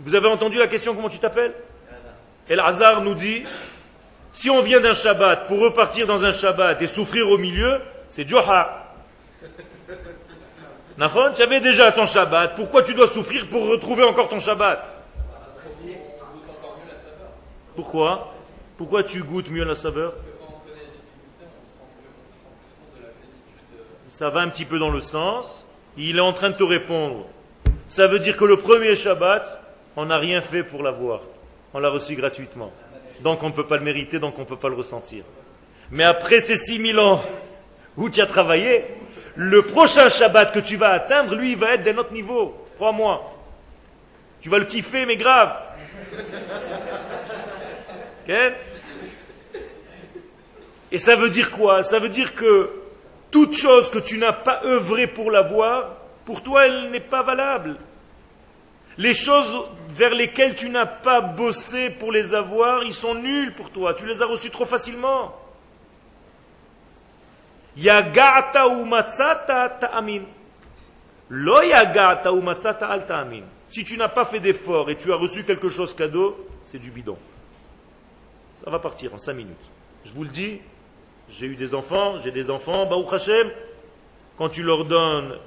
Vous avez entendu la question comment tu t'appelles? El Hazar nous dit si on vient d'un Shabbat pour repartir dans un Shabbat et souffrir au milieu, c'est Joha. (laughs) Nahon, tu avais déjà ton Shabbat, pourquoi tu dois souffrir pour retrouver encore ton Shabbat? Pourquoi? Pourquoi tu goûtes mieux la saveur? Ça va un petit peu dans le sens. Il est en train de te répondre. Ça veut dire que le premier Shabbat, on n'a rien fait pour l'avoir. On l'a reçu gratuitement. Donc on ne peut pas le mériter, donc on ne peut pas le ressentir. Mais après ces 6000 ans où tu as travaillé, le prochain Shabbat que tu vas atteindre, lui, va être d'un autre niveau. Crois-moi. Tu vas le kiffer, mais grave. Et ça veut dire quoi? Ça veut dire que toute chose que tu n'as pas œuvré pour l'avoir, pour toi, elle n'est pas valable. Les choses vers lesquelles tu n'as pas bossé pour les avoir, ils sont nuls pour toi. Tu les as reçus trop facilement. Lo yagata. Si tu n'as pas fait d'effort et tu as reçu quelque chose cadeau, c'est du bidon. Ça va partir en cinq minutes. Je vous le dis, j'ai eu des enfants, j'ai des enfants, Baruch Hashem, quand tu leur donnes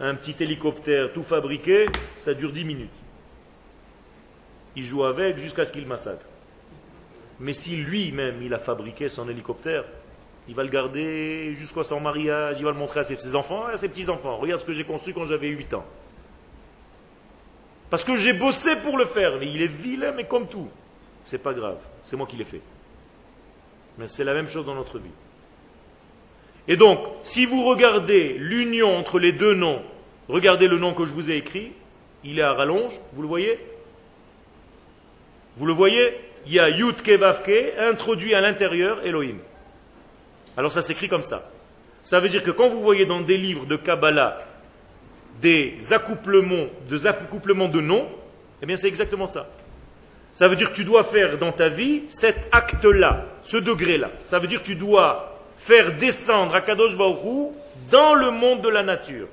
un petit hélicoptère tout fabriqué, ça dure dix minutes. Il joue avec jusqu'à ce qu'il massacre. Mais si lui-même, il a fabriqué son hélicoptère, il va le garder jusqu'à son mariage, il va le montrer à ses, enfants et à ses petits-enfants. Regarde ce que j'ai construit quand j'avais 8 ans. Parce que j'ai bossé pour le faire. Mais il est vilain, mais comme tout. C'est pas grave, c'est moi qui l'ai fait. Mais c'est la même chose dans notre vie. Et donc, si vous regardez l'union entre les deux noms, regardez le nom que je vous ai écrit, il est à rallonge, vous le voyez Vous le voyez Il y a Yud Kevavke introduit à l'intérieur Elohim. Alors ça s'écrit comme ça. Ça veut dire que quand vous voyez dans des livres de Kabbalah des accouplements, des accouplements de noms, eh bien c'est exactement ça. Ça veut dire que tu dois faire dans ta vie cet acte-là, ce degré-là. Ça veut dire que tu dois faire descendre Akadosh Baruch dans le monde de la nature.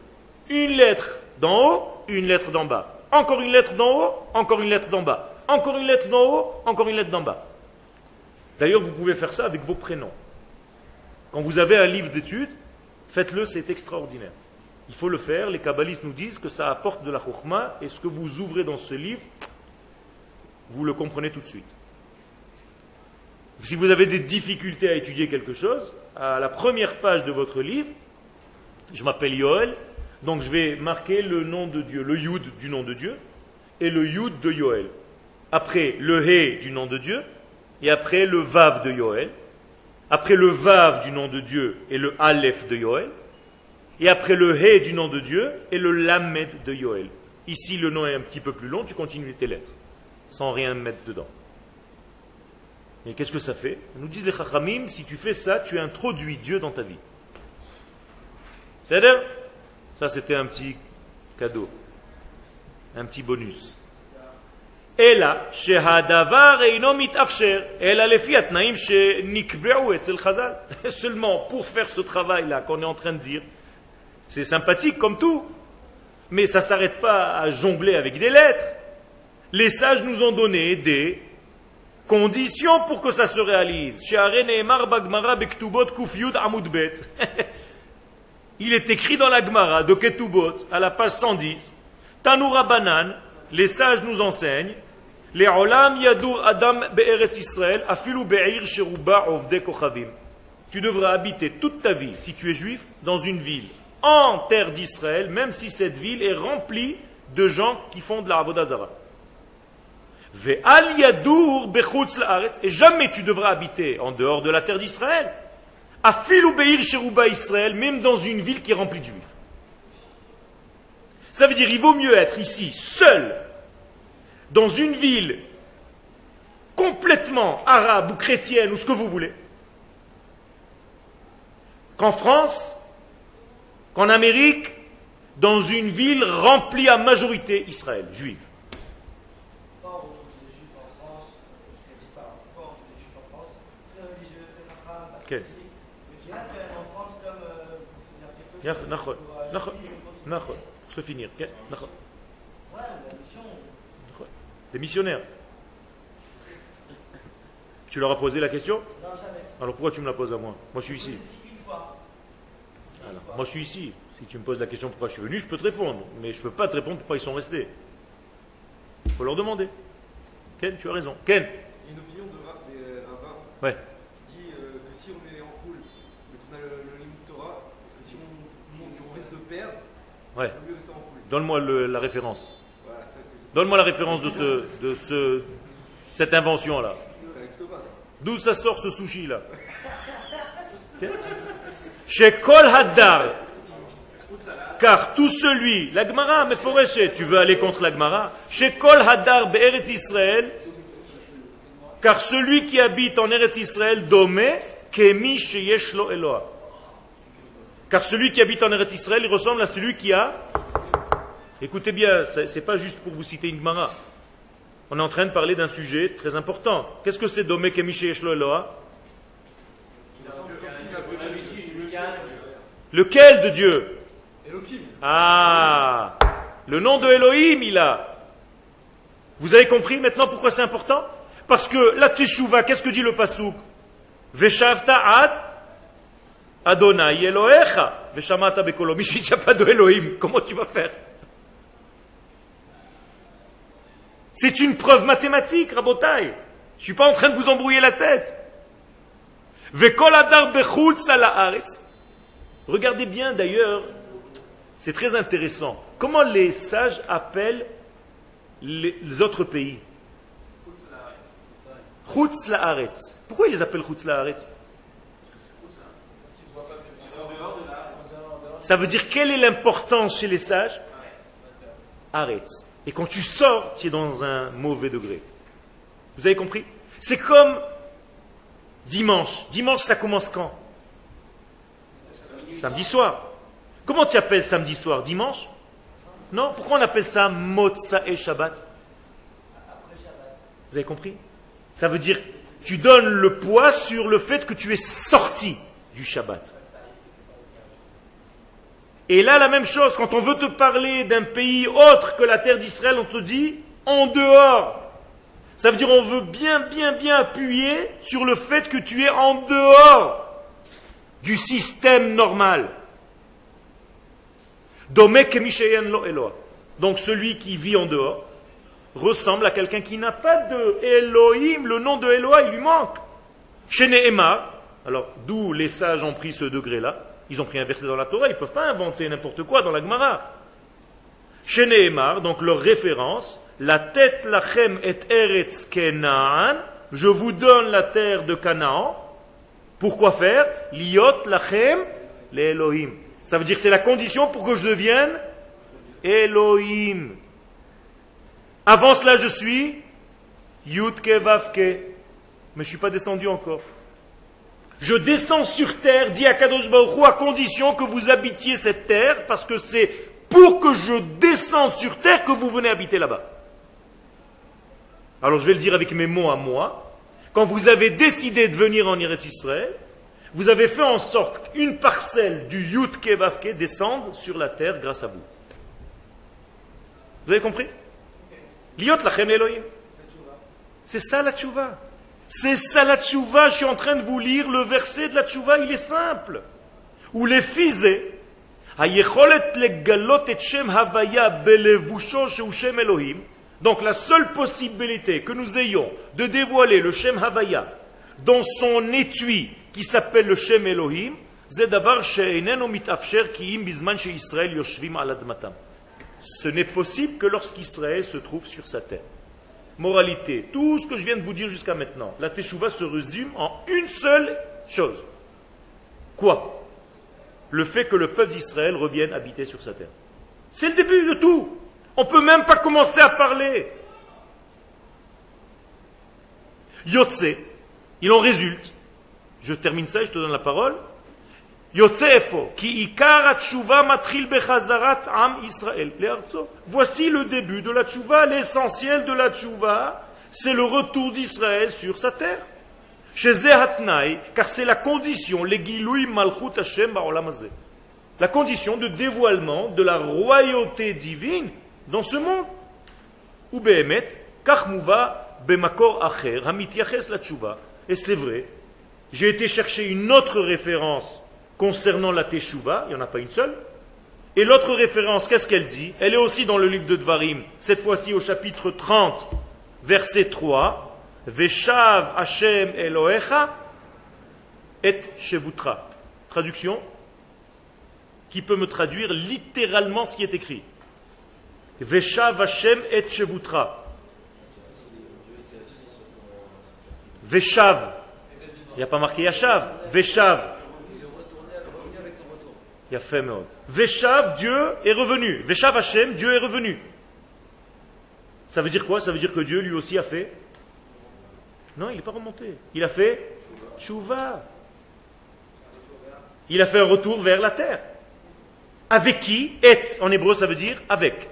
Une lettre d'en haut, une lettre d'en bas. Encore une lettre d'en haut, encore une lettre d'en bas. Encore une lettre d'en haut, encore une lettre d'en bas. D'ailleurs, vous pouvez faire ça avec vos prénoms. Quand vous avez un livre d'études, faites-le, c'est extraordinaire. Il faut le faire. Les kabbalistes nous disent que ça apporte de la chokhmah et ce que vous ouvrez dans ce livre, vous le comprenez tout de suite. Si vous avez des difficultés à étudier quelque chose, à la première page de votre livre, je m'appelle Yoel, donc je vais marquer le nom de Dieu, le Yud du nom de Dieu, et le Yud de Yoel. Après le He du nom de Dieu, et après le Vav de Yoel, après le Vav du nom de Dieu et le Aleph de Yoel, et après le He du nom de Dieu et le Lamed de Yoel. Ici, le nom est un petit peu plus long, tu continues tes lettres, sans rien mettre dedans. Et qu'est-ce que ça fait Nous disent les Chachamim, si tu fais ça, tu introduis Dieu dans ta vie. C'est-à-dire Ça, c'était un petit cadeau, un petit bonus. (laughs) Seulement, pour faire ce travail-là qu'on est en train de dire, c'est sympathique comme tout, mais ça ne s'arrête pas à jongler avec des lettres. Les sages nous ont donné des Condition pour que ça se réalise. (laughs) Il est écrit dans la Gemara de Ketubot, à la page 110, Tanura Banan, les sages nous enseignent, les olam yadur adam be'eretz Israël, afilu be'ir sheruba kochavim. Tu devras habiter toute ta vie, si tu es juif, dans une ville en terre d'Israël, même si cette ville est remplie de gens qui font de la Avodazara. Et jamais tu devras habiter en dehors de la terre d'Israël. À Beir Sheruba Israël, même dans une ville qui est remplie de juifs. Ça veut dire il vaut mieux être ici, seul, dans une ville complètement arabe ou chrétienne ou ce que vous voulez, qu'en France, qu'en Amérique, dans une ville remplie à majorité Israël, juive. כן. יפה, נכון, נכון, נכון, se finir, כן, נכון. Des missionnaires. Tu leur as posé la question Non, jamais. Alors pourquoi tu me la poses à moi Moi je suis ici. Une fois. Alors, moi je suis ici. Si tu me poses la question pourquoi je suis venu, je peux te répondre. Mais je ne peux pas te répondre pourquoi ils sont restés. Il faut leur demander. Ken, tu as raison. Ken Il y a une opinion de Ra- des rabbins Ouais. Ouais. Donne-moi le- la référence. Donne-moi la référence de, ce, de ce, cette invention-là. D'où ça sort ce sushi-là (laughs) Chez Kol Haddar. Car tout celui, la Gemara, mais Foreshe, tu veux aller contre la Gemara? Chez Kol Haddar Be'eretz Israël, car celui qui habite en Eretz Israël, Domé, Kemi Sheyesh Lo Eloah. Car celui qui habite en Eretz Israël, il ressemble à celui qui a. Écoutez bien, c'est c'est pas juste pour vous citer une Gemara. On est en train de parler d'un sujet très important. Qu'est-ce que c'est Domé Kemi Sheyesh Lo Eloah Lequel de Dieu? Elohim, Ah Le nom de Elohim, il a. Vous avez compris maintenant pourquoi c'est important? Parce que la Teshuvah, qu'est-ce que dit le Pasuk? Veshavta Adonai Elohecha. Veshamata bekolo. Pas de Elohim. Comment tu vas faire? C'est une preuve mathématique, Rabotai. Je ne suis pas en train de vous embrouiller la tête. Regardez bien d'ailleurs, c'est très intéressant. Comment les sages appellent les, autres pays? Chutz. Pourquoi ils les appellent Chutz Ça veut dire quelle est l'importance chez les sages? Aretz. Et quand tu sors, tu es dans un mauvais degré. Vous avez compris? C'est comme dimanche. Dimanche, ça commence quand? Samedi soir. Comment tu appelles samedi soir? Dimanche? Non Pourquoi on appelle ça Motza et Shabbat? Vous avez compris? Ça veut dire, tu donnes le poids sur le fait que tu es sorti du Shabbat. Et là, la même chose, quand on veut te parler d'un pays autre que la terre d'Israël, on te dit en dehors. Ça veut dire on veut bien, bien, bien appuyer sur le fait que tu es en dehors du système normal. Donc celui qui vit en dehors ressemble à quelqu'un qui n'a pas de Elohim, le nom de Eloah, il lui manque. Chez alors d'où les sages ont pris ce degré-là, ils ont pris un verset dans la Torah, ils ne peuvent pas inventer n'importe quoi dans la Gemara. Chez Nehemar, donc leur référence, la tête lachem et eretz Kenaan, je vous donne la terre de Canaan, pourquoi faire? Liot lachem les Elohim. Ça veut dire que c'est la condition pour que je devienne Elohim. Avant cela, je suis Yudke Vavke. Mais je ne suis pas descendu encore. Je descends sur terre, dit Akadosh Baruch à condition que vous habitiez cette terre, parce que c'est pour que je descende sur terre que vous venez habiter là-bas. Alors je vais le dire avec mes mots à moi. Quand vous avez décidé de venir en Eretz Israël, vous avez fait en sorte qu'une parcelle du Yud Kevavke descende sur la terre grâce à vous. Vous avez compris? Liot. C'est ça la tchouva. C'est ça la tchouva, je suis en train de vous lire le verset de la tchouva, il est simple. Ou les fisés, donc la seule possibilité que nous ayons de dévoiler le Shem Havaya dans son étui qui s'appelle le Shem Elohim, ce n'est possible que lorsqu'Israël se trouve sur sa terre. Moralité, tout ce que je viens de vous dire jusqu'à maintenant, la Teshuvah se résume en une seule chose. Quoi? Le fait que le peuple d'Israël revienne habiter sur sa terre. C'est le début de tout. On ne peut même pas commencer à parler. Yotze, il en résulte, je termine ça et je te donne la parole, Voici le début de la tchouva, l'essentiel de la tchouva, c'est le retour d'Israël sur sa terre. Chez Zehatnaï, car c'est la condition, malchut Hashem La condition de dévoilement de la royauté divine dans ce monde. Ou behemet, bemakor acher, hamitiaches la. Et c'est vrai, j'ai été chercher une autre référence concernant la Teshuvah, il n'y en a pas une seule. Et l'autre référence, qu'est-ce qu'elle dit? Elle est aussi dans le livre de Dvarim, cette fois-ci au chapitre 30, verset 3. Veshav Hashem Elohecha et Shevutra. Traduction Qui peut me traduire littéralement ce qui est écrit Veshav Hashem et Shevutra. Veshav. Il n'y a pas marqué Yashav. Veshav. A fait Veshav, Dieu est revenu. Veshav Hashem, Dieu est revenu. Ça veut dire quoi? Ça veut dire que Dieu lui aussi a fait? Non, il n'est pas remonté. Il a fait Chouva. Il a fait un retour vers la terre. Avec qui? Et en hébreu, ça veut dire avec.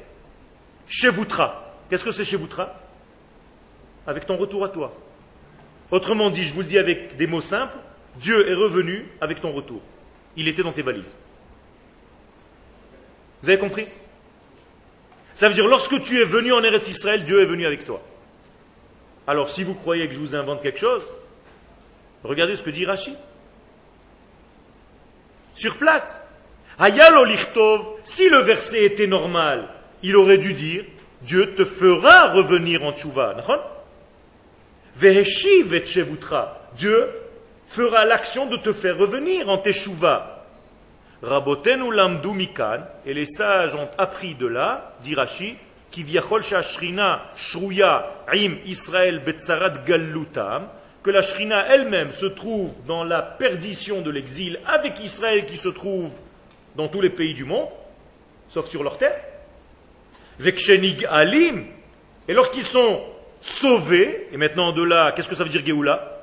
Chevoutra. Qu'est-ce que c'est Chevoutra Avec ton retour à toi. Autrement dit, je vous le dis avec des mots simples, Dieu est revenu avec ton retour. Il était dans tes valises. Vous avez compris? Ça veut dire, lorsque tu es venu en Eretz Israël, Dieu est venu avec toi. Alors, si vous croyez que je vous invente quelque chose, regardez ce que dit Rachid. Sur place. Hayal si le verset était normal, il aurait dû dire Dieu te fera revenir en tchouva. Dieu fera l'action de te faire revenir en teshuva. Rabotenu lamdu mikan, et les sages ont appris de là, dit Rashi, qui shrina shruya Israël betzarat que la shrina elle-même se trouve dans la perdition de l'exil avec Israël qui se trouve dans tous les pays du monde, sauf sur leur terre. Vekshenig alim, et lorsqu'ils sont sauvés, et maintenant de là, qu'est-ce que ça veut dire Géoula?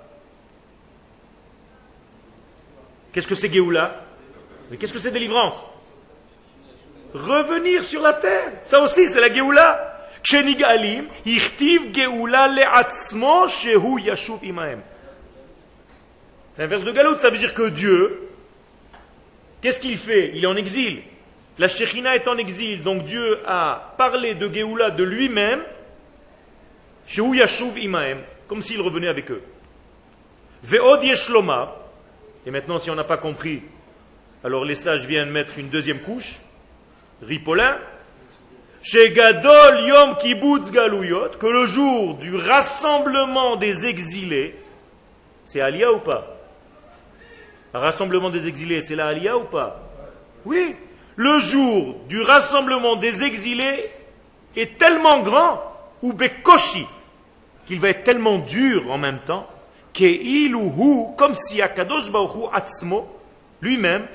Qu'est-ce que c'est Géoula? Mais qu'est-ce que c'est délivrance? Revenir sur la terre. Ça aussi, c'est la Géoula. L'inverse de Galout, ça veut dire que Dieu, qu'est-ce qu'il fait? Il est en exil. La Shekhinah est en exil, donc Dieu a parlé de Géoula de lui-même, Shehu Yashuv Imaem, comme s'il revenait avec eux. Ve'od Yeshloma, et maintenant si on n'a pas compris alors les sages viennent mettre une deuxième couche, ripolin, chez Gadol Yom Kibbutz Galuyot, que le jour du rassemblement des exilés, c'est Alia ou pas? Le rassemblement des exilés, c'est la Alia ou pas? Oui. Le jour du rassemblement des exilés est tellement grand, ou Bekoshi, qu'il va être tellement dur en même temps, que comme si Akadosh Baruch Atzmo, lui-même,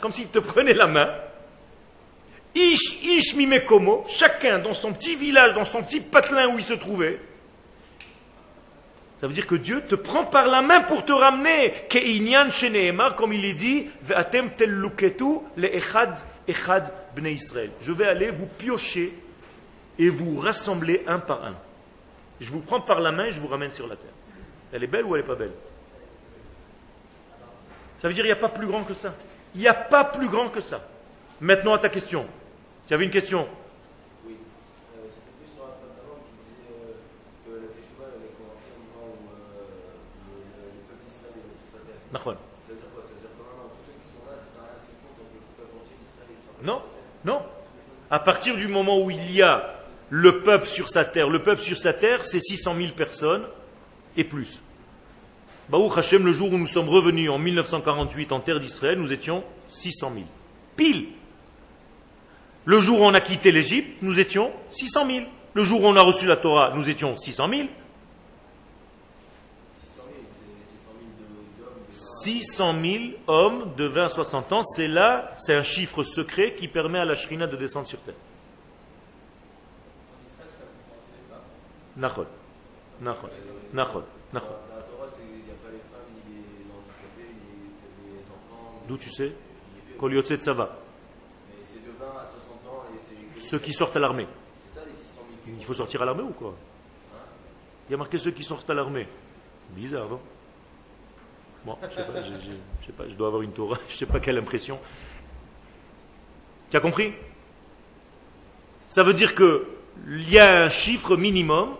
comme s'il te prenait la main. Ish, ish mimekomo, chacun dans son petit village, dans son petit patelin où il se trouvait. Ça veut dire que Dieu te prend par la main pour te ramener. comme il est dit, Je vais aller vous piocher et vous rassembler un par un. Je vous prends par la main et je vous ramène sur la terre. Elle est belle ou elle n'est pas belle? Ça veut dire qu'il n'y a pas plus grand que ça. Il n'y a pas plus grand que ça. Maintenant à ta question. Tu avais une question Oui. Non, non. À partir du moment où il y a le peuple sur sa terre, le peuple sur sa terre, c'est 600 000 personnes et plus. Baruch Hashem, le jour où nous sommes revenus en 1948 en terre d'Israël, nous étions 600 000. Pile. Le jour où on a quitté l'Égypte, nous étions 600 000. Le jour où on a reçu la Torah, nous étions 600 000. 600 000, c'est 600 000 de- d'hommes, de 600 000 hommes de 20 à 60 ans, c'est là, c'est un chiffre secret qui permet à la Shrina de descendre sur terre. Nachon. Nachon. Nachon. Nachon. Dans la Torah, c'est- il n'y a pas les femmes, ni les handicapés, ni les enfants. ni- D'où tu sais Koliotse Tsava. Mais c'est de 20 à 60 ans et c'est. Ceux qui sortent à l'armée. C'est ça les 600 000 qui Il faut sortir à l'armée ou quoi? Il y a marqué ceux qui sortent à l'armée. Bizarre, non Bon, je sais pas, je, sais pas, je dois avoir une Torah, (laughs) je sais pas quelle impression. Tu as compris? Ça veut dire que il y a un chiffre minimum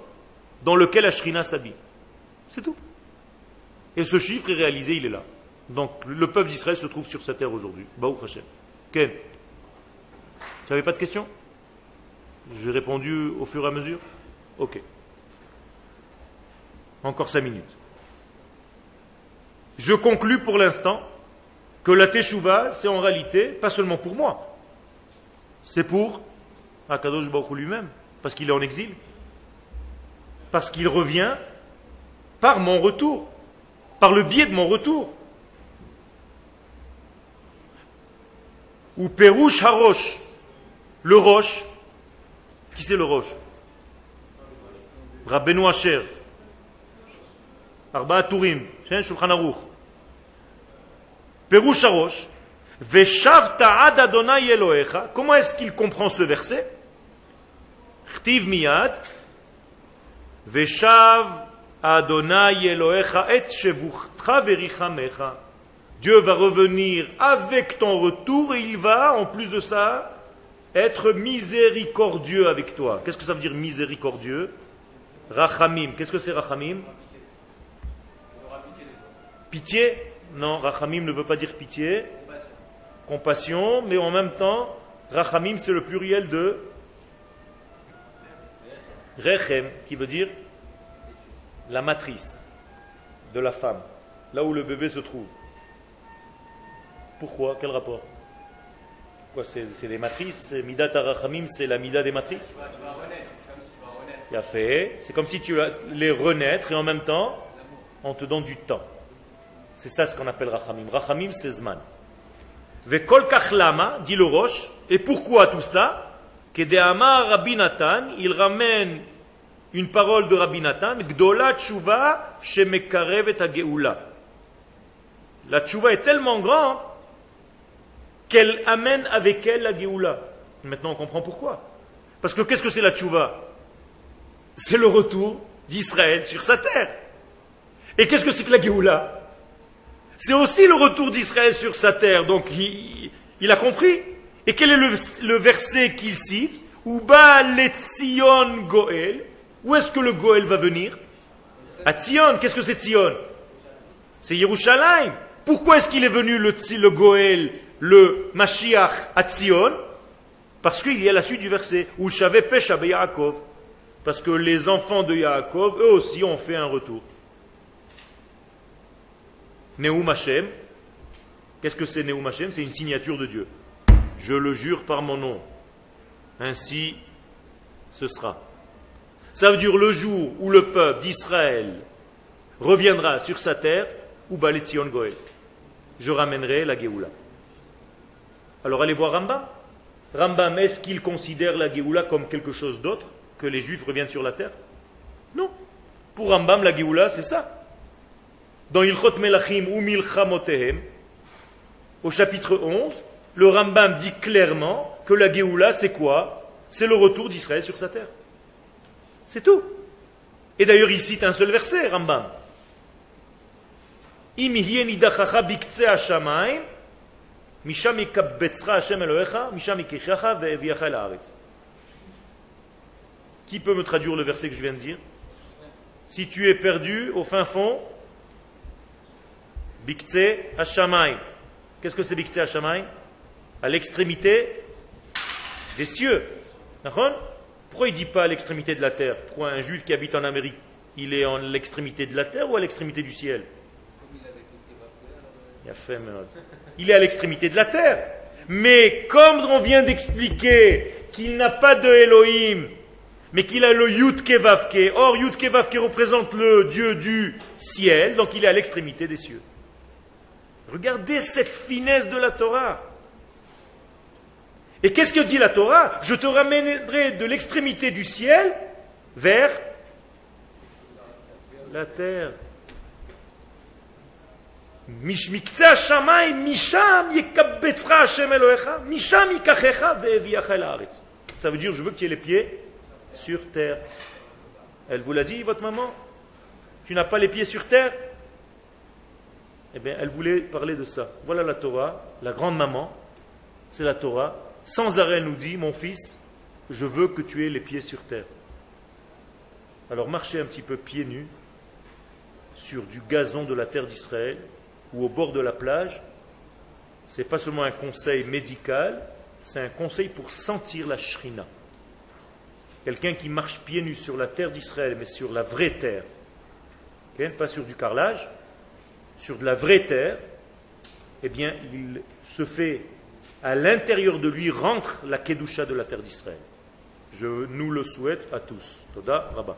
dans lequel Ashrina s'habille. C'est tout. Et ce chiffre est réalisé, il est là. Donc le peuple d'Israël se trouve sur sa terre aujourd'hui. Baruch Hashem. Ken Tu n'avais pas de questions? J'ai répondu au fur et à mesure? Ok. Encore cinq minutes. Je conclus pour l'instant que la Teshuvah, c'est en réalité pas seulement pour moi, c'est pour Akadosh Baruch lui-même, parce qu'il est en exil, parce qu'il revient par mon retour, par le biais de mon retour. Ou Perouche Harosh, le roche, qui c'est le roche? Rabbeinu Asher, Arba Turim, Shulchan Aruch. Perouche Harosh, Veshavta ad Adonai Elohecha. Comment est-ce qu'il comprend ce verset? Chtiv miyad, Veshav Adonai Elohecha et verichamecha. Dieu va revenir avec ton retour et il va, en plus de ça, être miséricordieux avec toi. Qu'est-ce que ça veut dire miséricordieux? Rachamim. Qu'est-ce que c'est Rachamim? Pitié? Non, Rachamim ne veut pas dire pitié. Compassion, mais en même temps, Rachamim c'est le pluriel de Rechem, qui veut dire la matrice de la femme, là où le bébé se trouve. Pourquoi? Quel rapport? Quoi, c'est, des matrices? C'est Midat Arachamim, c'est la Mida des matrices? Il a fait. C'est comme si tu les renaître et en même temps, on te donne du temps. C'est ça ce qu'on appelle Rachamim. Rachamim, c'est Zman. Vekol kachlama, dit le Roche. Et pourquoi tout ça? Kedeama Rabbi Nathan, il ramène une parole de Rabbi Nathan, Gdola tshuva shemekarevet hageula. La tshuva est tellement grande qu'elle amène avec elle la Géoula. Maintenant, on comprend pourquoi. Parce que qu'est-ce que c'est la tchouva? C'est le retour d'Israël sur sa terre. Et qu'est-ce que c'est que la Géoula? C'est aussi le retour d'Israël sur sa terre. Donc, il, a compris. Et quel est le, verset qu'il cite? Uba letzion goel. Où est-ce que le goel va venir? À Tzion. Qu'est-ce que c'est Tzion? C'est Yerushalayim. Pourquoi est-ce qu'il est venu le, le goel? Le Mashiach à parce qu'il y a la suite du verset, où Shavé Pesha Yaakov, parce que les enfants de Yaakov, eux aussi, ont fait un retour. Neum Hashem, qu'est-ce que c'est Neum Hashem C'est une signature de Dieu. Je le jure par mon nom. Ainsi, ce sera. Ça veut dire le jour où le peuple d'Israël reviendra sur sa terre, ou Baletzion Goel. Je ramènerai la Géoula. Alors allez voir Rambam. Rambam, est-ce qu'il considère la Géoula comme quelque chose d'autre que les Juifs reviennent sur la terre? Non. Pour Rambam, la Géoula, c'est ça. Dans Ilchot Melachim ou Milchamotehem, au chapitre 11, le Rambam dit clairement que la Géoula, c'est quoi? C'est le retour d'Israël sur sa terre. C'est tout. Et d'ailleurs, il cite un seul verset, Rambam. משם יקבצך השם אלוהיך, משם יקיחך והביאך אל הארץ. Qui peut me traduire le verset que je viens de dire Si tu es perdu au fin fond Biktse Hashamayim. Qu'est-ce que c'est Biktse Hashamayim À l'extrémité des cieux. D'accord Pourquoi il ne dit pas à l'extrémité de la terre Pourquoi un juif qui habite en Amérique, il est en l'extrémité de la terre ou à l'extrémité du ciel Il est à l'extrémité de la terre. Mais comme on vient d'expliquer qu'il n'a pas de Elohim, mais qu'il a le Yud Kevavke, or Yud Kevavke représente le Dieu du ciel, donc il est à l'extrémité des cieux. Regardez cette finesse de la Torah. Et qu'est-ce que dit la Torah? Je te ramènerai de l'extrémité du ciel vers la terre. Ça veut dire, je veux que tu aies les pieds sur terre. Elle vous l'a dit, votre maman? Tu n'as pas les pieds sur terre? Eh bien, elle voulait parler de ça. Voilà la Torah, la grande maman, c'est la Torah. Sans arrêt, nous dit, mon fils, je veux que tu aies les pieds sur terre. Alors marchez un petit peu pieds nus sur du gazon de la terre d'Israël ou au bord de la plage, ce n'est pas seulement un conseil médical, c'est un conseil pour sentir la shrina. Quelqu'un qui marche pieds nus sur la terre d'Israël, mais sur la vraie terre, pas sur du carrelage, sur de la vraie terre, eh bien, il se fait à l'intérieur de lui rentre la kedusha de la terre d'Israël. Je nous le souhaite à tous. Toda Rabba.